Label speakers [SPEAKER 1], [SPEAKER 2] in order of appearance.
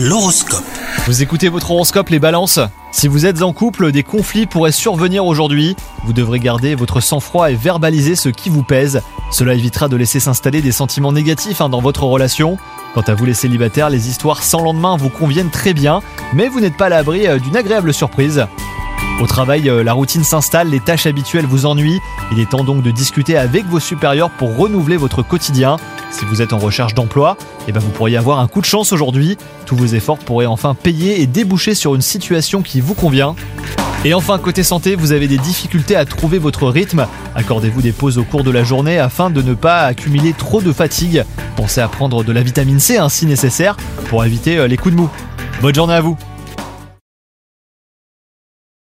[SPEAKER 1] L'horoscope.
[SPEAKER 2] Vous écoutez votre horoscope les balances Si vous êtes en couple, des conflits pourraient survenir aujourd'hui. Vous devrez garder votre sang-froid et verbaliser ce qui vous pèse. Cela évitera de laisser s'installer des sentiments négatifs hein, dans votre relation. Quant à vous les célibataires, les histoires sans lendemain vous conviennent très bien, mais vous n'êtes pas à l'abri euh, d'une agréable surprise. Au travail, euh, la routine s'installe, les tâches habituelles vous ennuient. Il est temps donc de discuter avec vos supérieurs pour renouveler votre quotidien. Si vous êtes en recherche d'emploi, eh ben vous pourriez avoir un coup de chance aujourd'hui. Tous vos efforts pourraient enfin payer et déboucher sur une situation qui vous convient. Et enfin, côté santé, vous avez des difficultés à trouver votre rythme. Accordez-vous des pauses au cours de la journée afin de ne pas accumuler trop de fatigue. Pensez à prendre de la vitamine C hein, si nécessaire pour éviter euh, les coups de mou. Bonne journée à vous